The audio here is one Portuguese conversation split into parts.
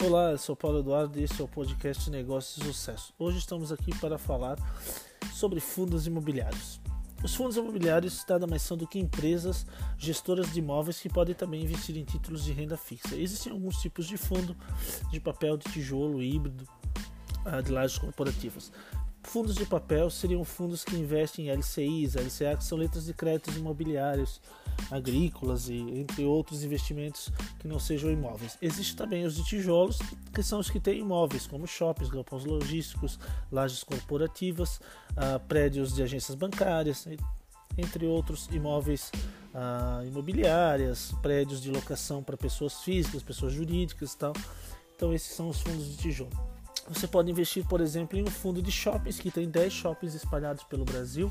Olá, eu sou Paulo Eduardo e esse é o podcast Negócios e Sucesso. Hoje estamos aqui para falar sobre fundos imobiliários. Os fundos imobiliários nada mais são do que empresas gestoras de imóveis que podem também investir em títulos de renda fixa. Existem alguns tipos de fundo de papel de tijolo híbrido ah, de lajes corporativas. Fundos de papel seriam fundos que investem em LCIs, LCA, que são letras de créditos imobiliários, agrícolas e entre outros investimentos que não sejam imóveis. Existem também os de tijolos, que são os que têm imóveis, como shoppings, galpões logísticos, lajes corporativas, uh, prédios de agências bancárias, entre outros imóveis uh, imobiliárias, prédios de locação para pessoas físicas, pessoas jurídicas e tal. Então esses são os fundos de tijolo. Você pode investir, por exemplo, em um fundo de shoppings que tem 10 shoppings espalhados pelo Brasil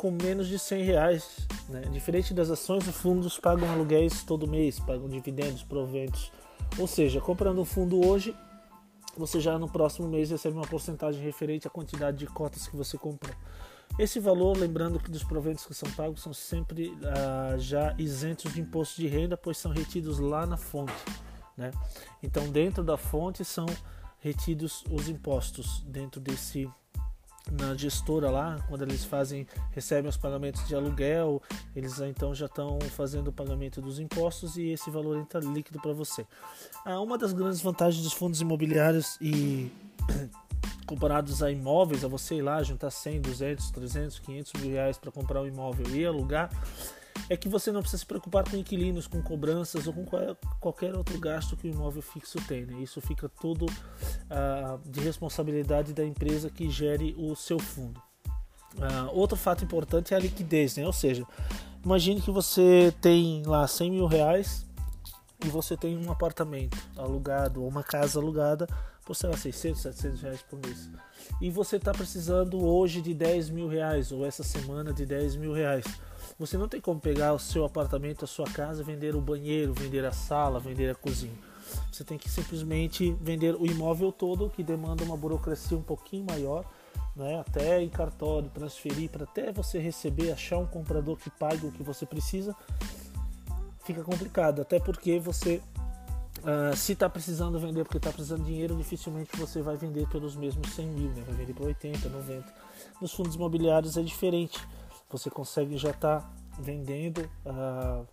com menos de 100 reais. Né? Diferente das ações, os fundos pagam aluguéis todo mês, pagam dividendos, proventos. Ou seja, comprando um fundo hoje, você já no próximo mês recebe uma porcentagem referente à quantidade de cotas que você comprou. Esse valor, lembrando que dos proventos que são pagos são sempre ah, já isentos de imposto de renda, pois são retidos lá na fonte. Né? Então, dentro da fonte são retidos os impostos dentro desse na gestora lá, quando eles fazem, recebem os pagamentos de aluguel, eles então já estão fazendo o pagamento dos impostos e esse valor entra líquido para você. Ah, uma das grandes vantagens dos fundos imobiliários e comparados a imóveis, a você ir lá juntar 100, 200, 300, 500 mil reais para comprar um imóvel e alugar, é que você não precisa se preocupar com inquilinos, com cobranças ou com qualquer outro gasto que o imóvel fixo tem. Né? Isso fica tudo ah, de responsabilidade da empresa que gere o seu fundo. Ah, outro fato importante é a liquidez, né? ou seja, imagine que você tem lá 100 mil reais e você tem um apartamento alugado ou uma casa alugada por sei lá 600, 700 reais por mês e você está precisando hoje de 10 mil reais ou essa semana de 10 mil reais você não tem como pegar o seu apartamento, a sua casa, vender o banheiro, vender a sala, vender a cozinha. Você tem que simplesmente vender o imóvel todo, que demanda uma burocracia um pouquinho maior, né? até em cartório, transferir para até você receber, achar um comprador que pague o que você precisa, fica complicado. Até porque você, uh, se está precisando vender porque está precisando de dinheiro, dificilmente você vai vender pelos mesmos 100 mil, né? vai vender por 80, 90. Nos fundos imobiliários é diferente você consegue já estar tá vendendo, uh,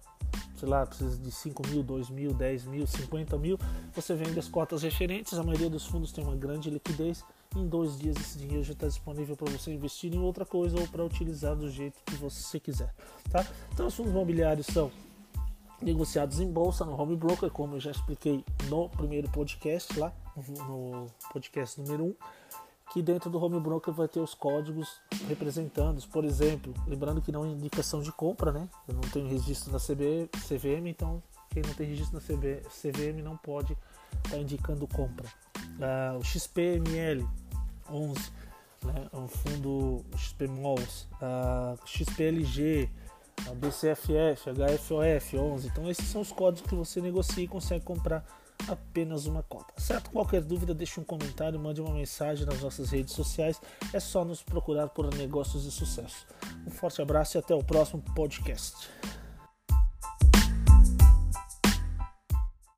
sei lá, precisa de 5 mil, 2 mil, 10 mil, 50 mil, você vende as cotas referentes, a maioria dos fundos tem uma grande liquidez, em dois dias esse dinheiro já está disponível para você investir em outra coisa ou para utilizar do jeito que você quiser, tá? Então os fundos imobiliários são negociados em bolsa no home broker, como eu já expliquei no primeiro podcast lá, no podcast número 1. Um que dentro do home broker vai ter os códigos representando, por exemplo, lembrando que não é indicação de compra, né? Eu não tenho registro na CB, CVM, então quem não tem registro na CB, CVM não pode estar tá indicando compra. Ah, o XPML 11, né? É um fundo XP Malls, ah, XPLG, a BCFF, HFOF 11. Então esses são os códigos que você negocia e consegue comprar apenas uma cota. Certo? Qualquer dúvida, deixe um comentário, mande uma mensagem nas nossas redes sociais. É só nos procurar por Negócios de Sucesso. Um forte abraço e até o próximo podcast.